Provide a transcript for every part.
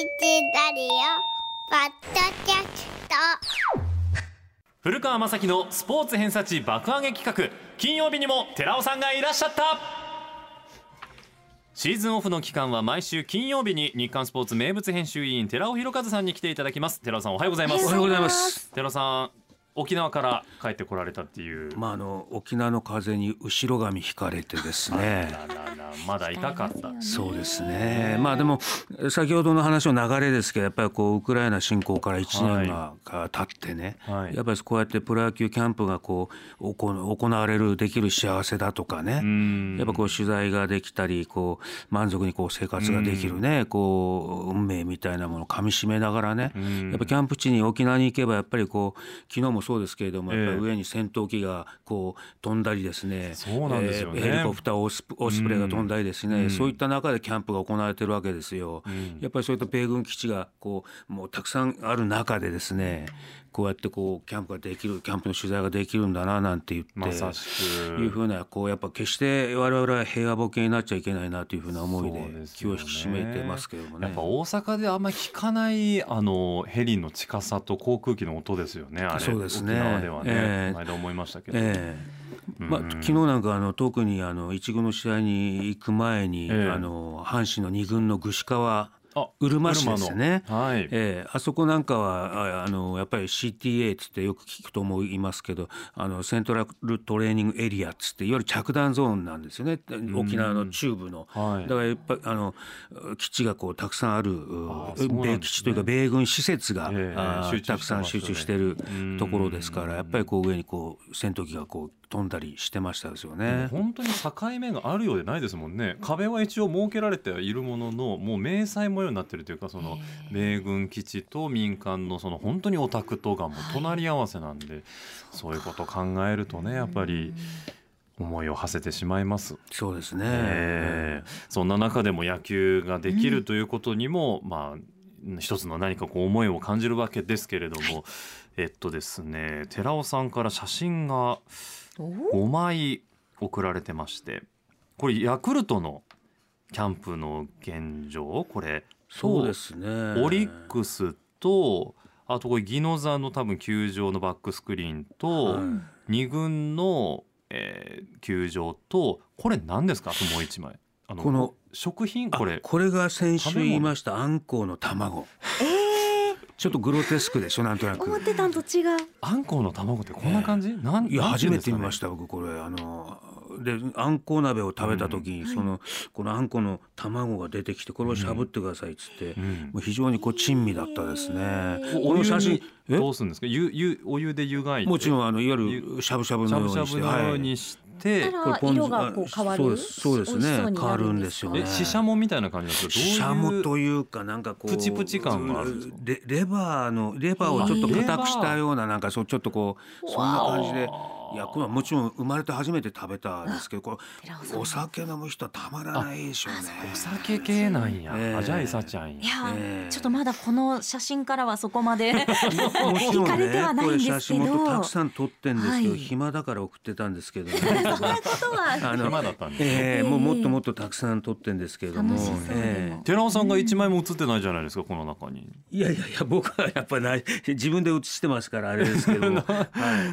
ラディオポッドキャスト。古川雅樹のスポーツ偏差値爆上げ企画。金曜日にも寺尾さんがいらっしゃった。シーズンオフの期間は毎週金曜日に日刊スポーツ名物編集委員寺尾博和さんに来ていただきます。寺尾さんおはようございます。おはようございます。寺尾さん沖縄から帰ってこられたっていう、まああの沖縄の風に後ろ髪引かれてですね。まだ痛かった。そうですね。まあでも先ほどの話の流れですけどやっぱりこうウクライナ侵攻から1年が経ってね、はい。やっぱりこうやってプロ野球キャンプがこう行行われるできる幸せだとかね、ん。やっぱこう取材ができたりこう満足にこう生活ができるね、こう運命みたいなものをかみしめながらね、やっぱキャンプ地に沖縄に行けばやっぱりこう昨日もそうですけれども、ええ。やっぱり上に戦闘機がこう飛んだりですね。そうなんですよね。えーヘリコプターオスプオスプレイが飛んだりですね、うん。そういった中でキャンプが行われてるわけですよ。やっぱりそういった米軍基地がこうもうたくさんある中でですねこうやってこうキャンプができるキャンプの取材ができるんだななんて言って。まいうふうなこうやっぱ決して我々は平和ボケになっちゃいけないなというふうな思いで気を引き締めてますけどもね。やっぱ大阪であんまり聞かないあのヘリの近さと航空機の音ですよねあれ。そうですね。沖縄ではね、ええ。この間思いましたけど、ええ。まあ、昨日なんかあの特にあの一軍の試合に行く前に、ええ。あの阪神の二軍の串川あうるま市ですね。はい。ええあそこなんかはああのやっぱり CTA っつってよく聞くと思いますけどあのセントラルトレーニングエリアっつっていわゆる着弾ゾーンなんですよね。沖縄の中部の。はい。だからやっぱあの基地がこうたくさんある米基地というか米軍施設が、ええあ集中たくさん集中してるうんところですからやっぱりこう上にこう戦闘機がこう飛んだりしてましたですよね。本当に境目があるようでないですもんね。壁は一応設けられてはいるもののもう迷彩模様になってるというかその米軍基地と民間のその本当にオタクとがもう隣り合わせなんで、そういうことを考えるとねやっぱり思いを馳せてしまいます。そうですね。ええ。そんな中でも野球ができるということにも、まあ一つの何かこう思いを感じるわけですけれども、えっとですね寺尾さんから写真が5枚送られてましてこれヤクルトのキャンプの現状これそうですね。オリックスとあとこれ宜野座の多分球場のバックスクリーンと、はい。二軍の、えー球場とこれ何ですか？あともう一枚。あのこの食品？あこれ。これが先週言いました。あんこうの卵。ちょっとグロテスクでしょ？なんとなく。思。ってたんと違う。あんこうの卵ってこんな感じ、なんいやなんていうんですかね？初めて見ました僕これ。あのであんこう鍋を食べた時に、そのこのあんこの卵が出てきてこれをしゃぶってくださいっつって、ん。もう非常にこう珍味だったですね。おお湯この写真どうするんですか？湯湯お湯で湯がいて。もちろんあのいわゆるしゃぶしゃぶしゃぶのようにしてしゃぶのようにして、たら色がこう変わる？そうですそうですね。変わるんですよね。えししゃもみたいな感じなんですか？しゃもとういうかなんかこうプチプチ感があるんですか？レレバーのレバーをちょっと硬くしたようななんかそうちょっとこうそんな感じでいやこれはもちろん生まれて初めて食べたんですけどこれお酒飲む人はたまらないでしょうね。お酒系なんや、ええ。あじゃあいさちゃんや。いやー、ええ。ちょっとまだこの写真からはそこまで もちろ惹かれてはんねこれないんですけ写真もど。たくさん撮ってんですけど、はい。暇だから送ってたんですけどね。そんなことは。あの暇だったんですね。ええもうもっともっとたくさん撮ってんですけれども。ええ。寺尾さんが一枚も写ってないじゃないですかこの中に。いやいやいや僕はやっぱりない。自分で写してますからあれですけども、は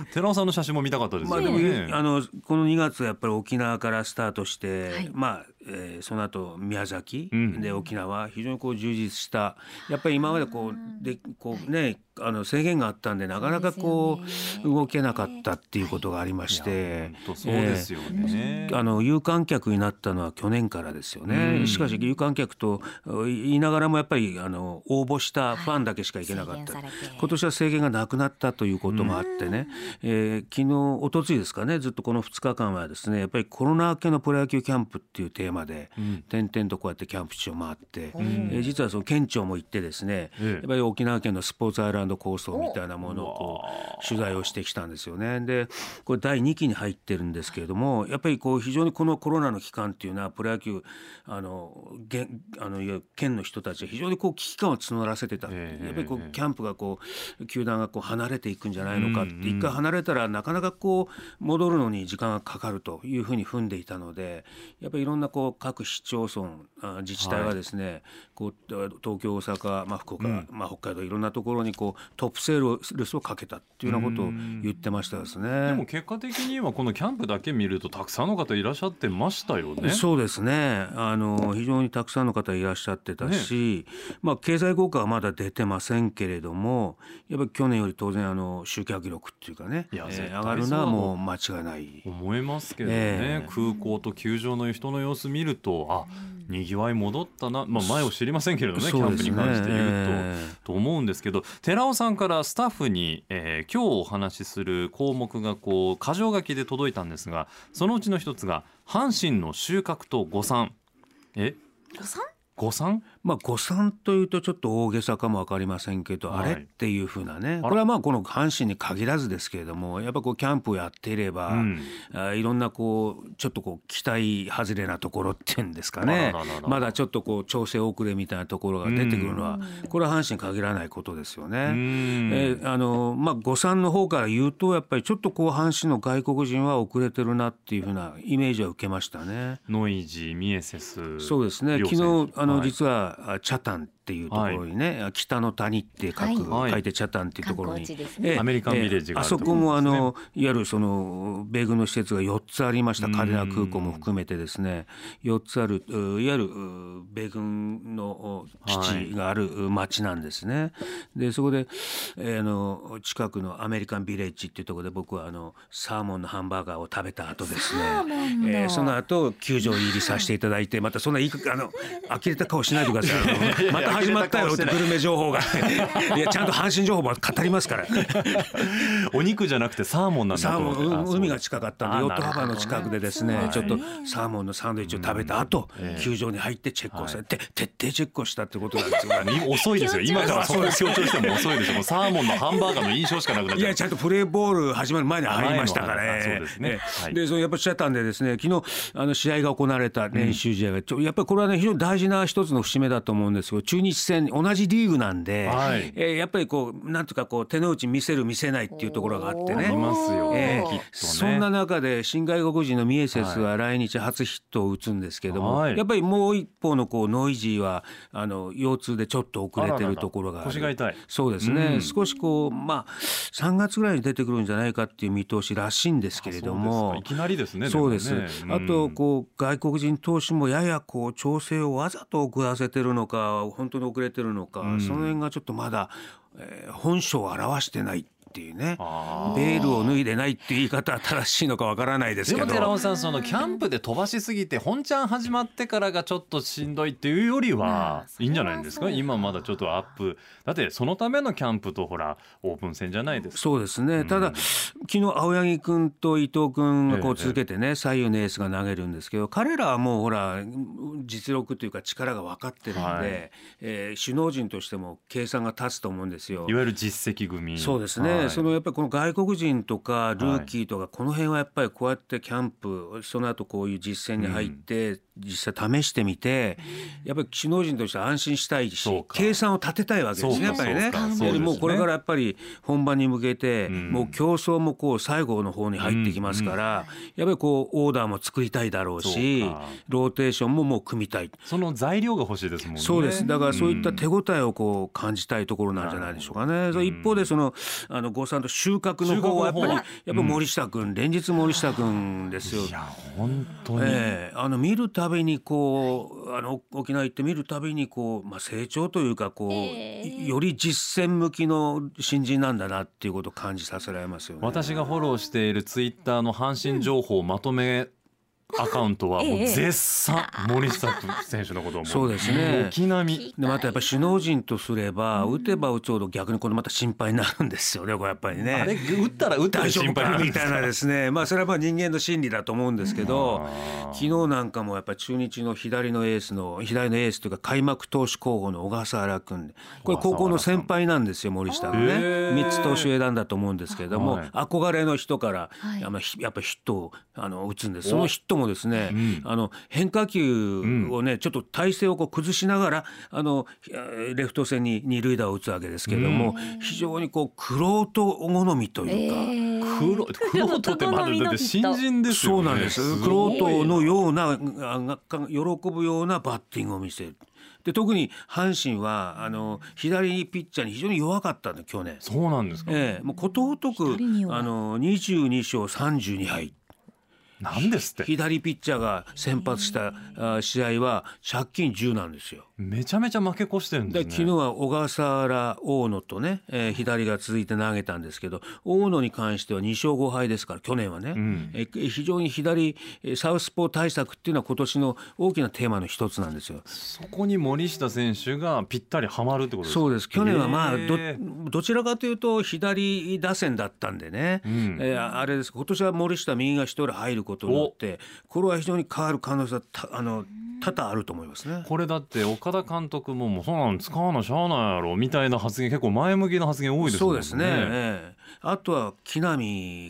い、寺尾さんの写真も見たか？ったですまあでも、あのこの2月はやっぱり沖縄からスタートして、はい。まあ、えーその後宮崎、うん。で沖縄非常にこう充実したやっぱり今までこうでこうねあの制限があったんでなかなかこそう動けなかったっていうことがありまして、そうですよね、あの有観客になったのは去年からですよね、うん。しかし有観客と言いながらもやっぱりあの応募したファンだけしか行けなかった、今年は制限がなくなったということもあってね、えー昨日一昨日ですかねずっとこの2日間はですねやっぱりコロナ明けのプロ野球キャンプっていうテーマで、点々とこうやってキャンプ地を回って、えー実はその県庁も行ってですね、ええ。やっぱり沖縄県のスポーツアイランド構想みたいなものをこう取材をしてきたんですよね。でこれ第2期に入ってるんですけれどもやっぱりこう非常にこのコロナの期間っていうのはプロ野球あのげあの県の人たちは非常にこう危機感を募らせてた、ええやっぱりこうキャンプがこう球団がこう離れていくんじゃないのかって一回離れたらなかなかこう戻るのに時間がかかるというふうに踏んでいたのでやっぱりいろんなこの各市町村あ自治体はですね、こう東京大阪、まあ、福岡、うん。まあ、北海道いろんなところにこうトップセールスをかけたっていうようなことを言ってましたですね。でも結果的にはこのキャンプだけ見るとたくさんの方いらっしゃってましたよね。そうですね。あの非常にたくさんの方いらっしゃってたし、まあ、経済効果はまだ出てませんけれどもやっぱり去年より当然あの集客力っていうかね、いやえー上がるのはもう間違いない。思いますけどね、ええ。空港と球場の人の様子見るとあにぎわい戻ったな、まあ、前を知りませんけれどねキャンプに関して言うと。えと思うんですけど寺尾さんからスタッフに、えー今日お話しする項目がこう箇条書きで届いたんですがそのうちの一つが阪神の収穫と誤算。え？お産誤算？まあ誤算というとちょっと大げさかも分かりませんけど、はい。あれっていうふうなね。ら。これはまあこの阪神に限らずですけれどもやっぱこうキャンプをやっていれば、うん。あいろんなこうちょっとこう期待外れなところっていうんですかあねまだちょっとこう調整遅れみたいなところが出てくるのはこれは阪神に限らないことですようね。ん。えーあのまあ、誤算の方から言うとやっぱりちょっとこう阪神の外国人は遅れてるなっていうふうなイメージは受けましたね。ノイジーミエセス。そうですね。両昨日あの、はい。実はチャタンっていうところにね、北の谷って書く、はい。書いてチャタンっていうところに、ね。ええ。アメリカンビレッジがあるあそこもあところですね。のいわゆるその米軍の施設が4つありました。うん。嘉手納空港も含めてですね。4つあるういわゆるう米軍の基地がある町なんですね。でそこで、えーあの近くのアメリカンビレッジっていうところで僕はあのサーモンのハンバーガーを食べた後ですね。サーモンの。えーその後球場入りさせていただいてまたそんないいあの呆れた顔しないでください。あの また始まったよってグルメ情報が。いやちゃんと阪神情報も語りますから。お肉じゃなくてサーモンなんだ海が近かったんであヨットハバーの近くでですねなるほどちょっとサーモンのサンドイッチを食べた後ええ。球場に入ってチェックをされて徹底チェックをしたってことなんですよ。今遅いですよ。今からそこを強調しても遅いですよ。サーモンのハンバーガーの印象しかなくなっちゃう。いやちゃんとプレーボール始まる前に入りましたから。ね。そうですね。ええ。はい。でそのやっぱりしちゃったんでですね昨日あの試合が行われた練習試合がちょやっぱりこれはね非常に大事な一つの節目だと思うんですけど中日戦同じリーグなんで、はい。えーやっぱりこうなんとかこう手の内見せる見せないっていうところがあってね。ありますよ。ええきっとね。そんな中で新外国人のミエセスは来日初ヒットを打つんですけども、はい。やっぱりもう一方のこうノイジーはあの腰痛でちょっと遅れてるところがある。腰が痛い。そうですね、うん。少しこうまあ3月ぐらいに出てくるんじゃないかっていう見通しらしいんですけれどもいきなりですねそうです。もねあとうんこう外国人投手もややこう調整をわざと遅らせてるのか本当に遅れてるのか、うん。その辺がちょっとまだ、えー本性を表してないっていうね。ベールを脱いでないっていう言い方は正しいのかわからないですでけど。も寺尾さんそのキャンプで飛ばしすぎて本ちゃん始まってからがちょっとしんどいっていうよりまはあいいんじゃないんですか今まだちょっとアップ。だってそのためのキャンプとほらオープン戦じゃないですかそうですね、ん。ただ昨日青柳君と伊藤君がこええ。う続けてね、左右のエースが投げるんですけど彼らはもうほら実力というか力が分かってるんで、はい。えー首脳陣としても計算が立つと思うんですよ。い。わゆる実績組。そうですね、はい。そのやっぱりこの外国人とかルーキーとか、この辺はやっぱりこうやってキャンプその後こういう実践に入って、実際試してみてやっぱり首脳陣としては安心したいし計算を立てたいわけですねやっぱりね。もうこれからやっぱり本番に向けて、うん。もう競争もこう最後の方に入ってきますから、やっぱりこうオーダーも作りたいだろうしローテーションももう組みたい。その材料が欲しいですもんね。そうです。だからそういったん。手応えをこう感じたいところなんじゃないでしょうかね。一方でそのあの郷さんと収穫の方はやっぱりやっぱり森下君、連日森下君ですよ。いや本当に、ええ。あの見るたびにこうあの沖縄行って見るたびにこう、まあ、成長というかこう、ええ。より実践向きの新人なんだなっていうことを感じさせられますよね。私がフォローしているツイッターの阪神情報まとめアカウントはもうええ絶賛森下選手のことをもそうですね。軒並み。でまたやっぱ首脳陣とすれば、打てば打つほど逆にこれまた心配になるんですよねこれやっぱりね。あれ打ったら打ったら心配みたいなですね。まあそれはまあ人間の心理だと思うんですけど昨日なんかもやっぱり中日の左のエースの左のエースというか開幕投手候補の小笠原君。これ高校の先輩なんですよ森下がね。へー3つ投手選んだと思うんですけれども、はい。憧れの人から、はい。やっぱひやっぱヒットをあの打つんです。そのヒットもですね、うんあの変化球をね、ちょっと体勢をこう崩しながらあのえーレフト線に二塁打を打つわけですけれども、非常にこうクロート好みというか。黒黒人ってまだだって新人ですよねそうなんです。クロートのようなあが喜ぶようなバッティングを見せる。で特に阪神はあの左ピッチャーに非常に弱かったんで去年。そうなんですか、ええ、もうことごとくあの22勝32敗なんですって。左ピッチャーが先発したあ試合は借金10なんですよ。めちゃめちゃ負け越してるんですね。で昨日は小笠原大野とね、えー左が続いて投げたんですけど大野に関しては2勝5敗ですから去年はね、ん。えー非常に左えーサウスポー対策っていうのは今年の大きなテーマの一つなんですよ。そこに森下選手がぴったりはまるってことですか？そうです。去年はまあどどちらかというと左打線だったんでね、ん。えーあれです。今年は森下右が一人入ることによってこれは非常に変わる可能性はたあの多々あると思いますね。これだって岡田監督ももうそんなん使わなしゃあないやろみたいな発言結構前向きな発言多いですもねそうんですね。ええあとは木浪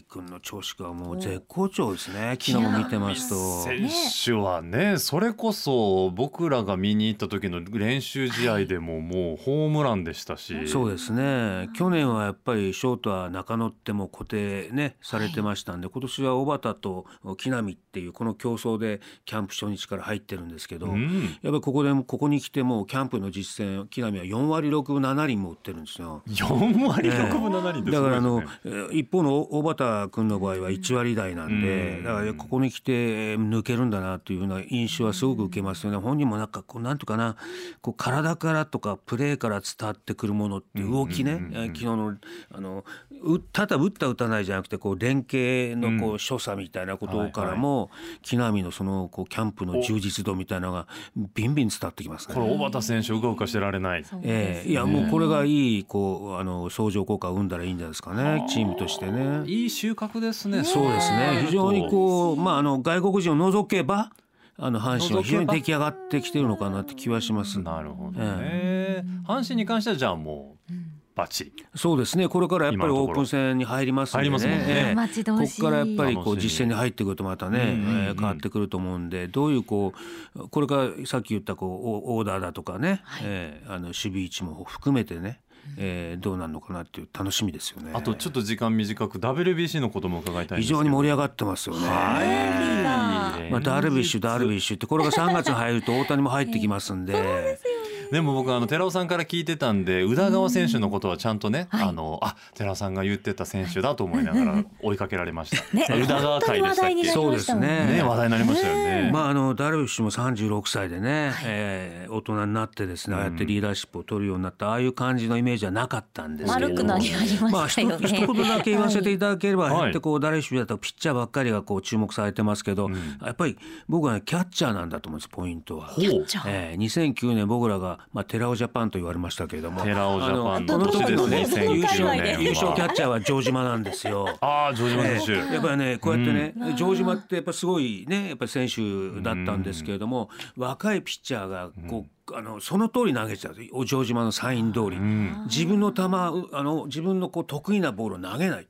君の調子がもう絶好調ですね。昨日も見てますと。選手はねそれこそ僕らが見に行った時の練習試合でももうホームランでしたしそうですね去年はやっぱりショートは中野ってもう固定ねされてましたんで、今年は小畑と木浪っていうこの競争でキャンプ初日から入ってるんですけど、うん。やっぱりここでもここに来てもうキャンプの実戦木浪は4割6分7厘も打ってるんですよ。4割6分7厘ですだからあの、一方の小畑君の場合は1割台なんで、うん。だからここに来てえー抜けるんだなというような印象はすごく受けますよね。本人もなんかこうなんていうかなこう体からとかプレーから伝わってくるものって動きね、うんうんうんうん。えー昨日のあのうただ打った打たないじゃなくてこう連携のこう所作みたいなことからも、木浪のそのこうキャンプの充実度みたいなのがビンビン伝わってきますね。これ小畑選手うかうかしてられない。ええ。いやもうこれがいいこうあの相乗効果を生んだらいいんじゃないですかね。チームとしてね。いい収穫ですね。そうですね。非常にこうまああの外国人を除けばあの阪神は非常に出来上がってきてるのかなって気はします。なるほどね、阪神に関してはじゃあもうバッチリそうですね。これからやっぱりオープン戦に入りますんでねここからやっぱりこう実戦に入ってくるとまたね、えー変わってくると思うんでどういうこうこれからさっき言ったこうオオーダーだとかね、えーあの守備位置も含めてね、えーどうなるのかなっていう楽しみですよね。あとちょっと時間短く WBC のことも伺いたいんですけど。非常に盛り上がってますよね。はい。まあ、ダルビッシュダルビッシュってこれが3月に入ると大谷も入ってきますんで。でも僕あの寺尾さんから聞いてたんで宇田川選手のことはちゃんとね、あのあ寺尾さんが言ってた選手だと思いながら追いかけられました。ね。宇田川会でしたっけ？本当に話題になりそうですね。ね話題になりましたよね。まあ、あのダルビッシュも36歳でね、えー大人になってですねああやってリーダーシップを取るようになったああいう感じのイメージはなかったんですけど悪くなりままあ一したよね。一言だけ言わせていただければ、はい。ああやってこうダルビッシュだとピッチャーばっかりがこう注目されてますけど、やっぱり僕はねキャッチャーなんだと思うんですポイントは。えー、2009年僕らが、まあ、テラオジャパンと言われましたけれども。寺尾ジャパンあのの年ですね。この時のね2009年。は優勝。キャッチャーは城島なんですよ。ああ城島選手。やっぱりねこうやってね、城島ってやっぱすごいねやっぱり選手だったんですけれども、若いピッチャーがこう、あのその通り投げてたお城島のサイン通り、自分の球うあの自分のこう得意なボールを投げない。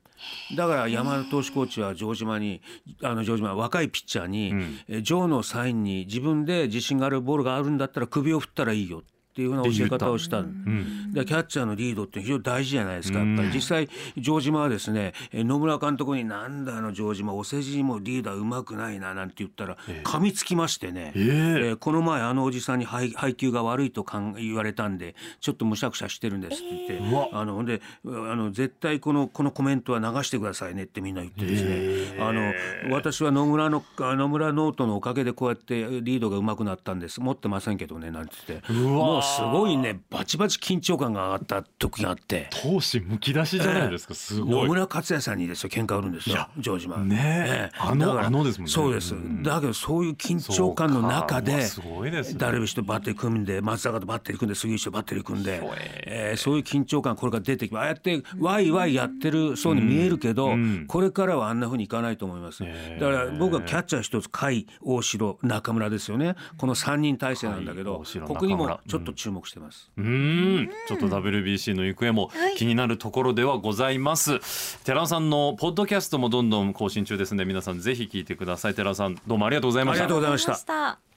だから山田投手コーチは城島にあの城島は若いピッチャーに、えジョーのサインに自分で自信があるボールがあるんだったら首を振ったらいいよっていうふうな教え方をした。でキャッチャーのリードって非常に大事じゃないですか。やっぱり実際城島はですねえ野村監督になんだあの城島お世辞もリーダーうまくないななんて言ったら噛みつきましてね。ええ。えーこの前あのおじさんに配配球が悪いと言われたんでちょっとむしゃくしゃしてるんですって言って、あのほんであの絶対このこのコメントは流してくださいねってみんな言ってですね、あの私は野村のあ野村ノートのおかげでこうやってリードが上手くなったんです。持ってませんけどねなんて言って。もうすごいねバチバチ緊張感が上がった時があって。闘志むき出しじゃないですか。すごい。野村克也さんにですよ喧嘩売るんですよ城島ねえあのあのですもんね。そうです、うん。だけどそういう緊張感の中でそうか。うわすごいですね。ダルビッシュとバッテリー組んで松坂とバッテリー組んで杉内とバッテリー組んで、えーそういう緊張感これから出てきます。ああやってワイワイやってるそうに見えるけど、ん。これからはあんなふうにいかないと思います、だから僕はキャッチャー一つ甲斐大城中村ですよね。この3人体制なんだけどここにもちょっと注目してます。うーん。ちょっと WBC の行方もはい。気になるところではございます、寺尾さんのポッドキャストもどんどん更新中ですので皆さんぜひ聞いてください。寺尾さんどうもありがとうございました。ありがとうございました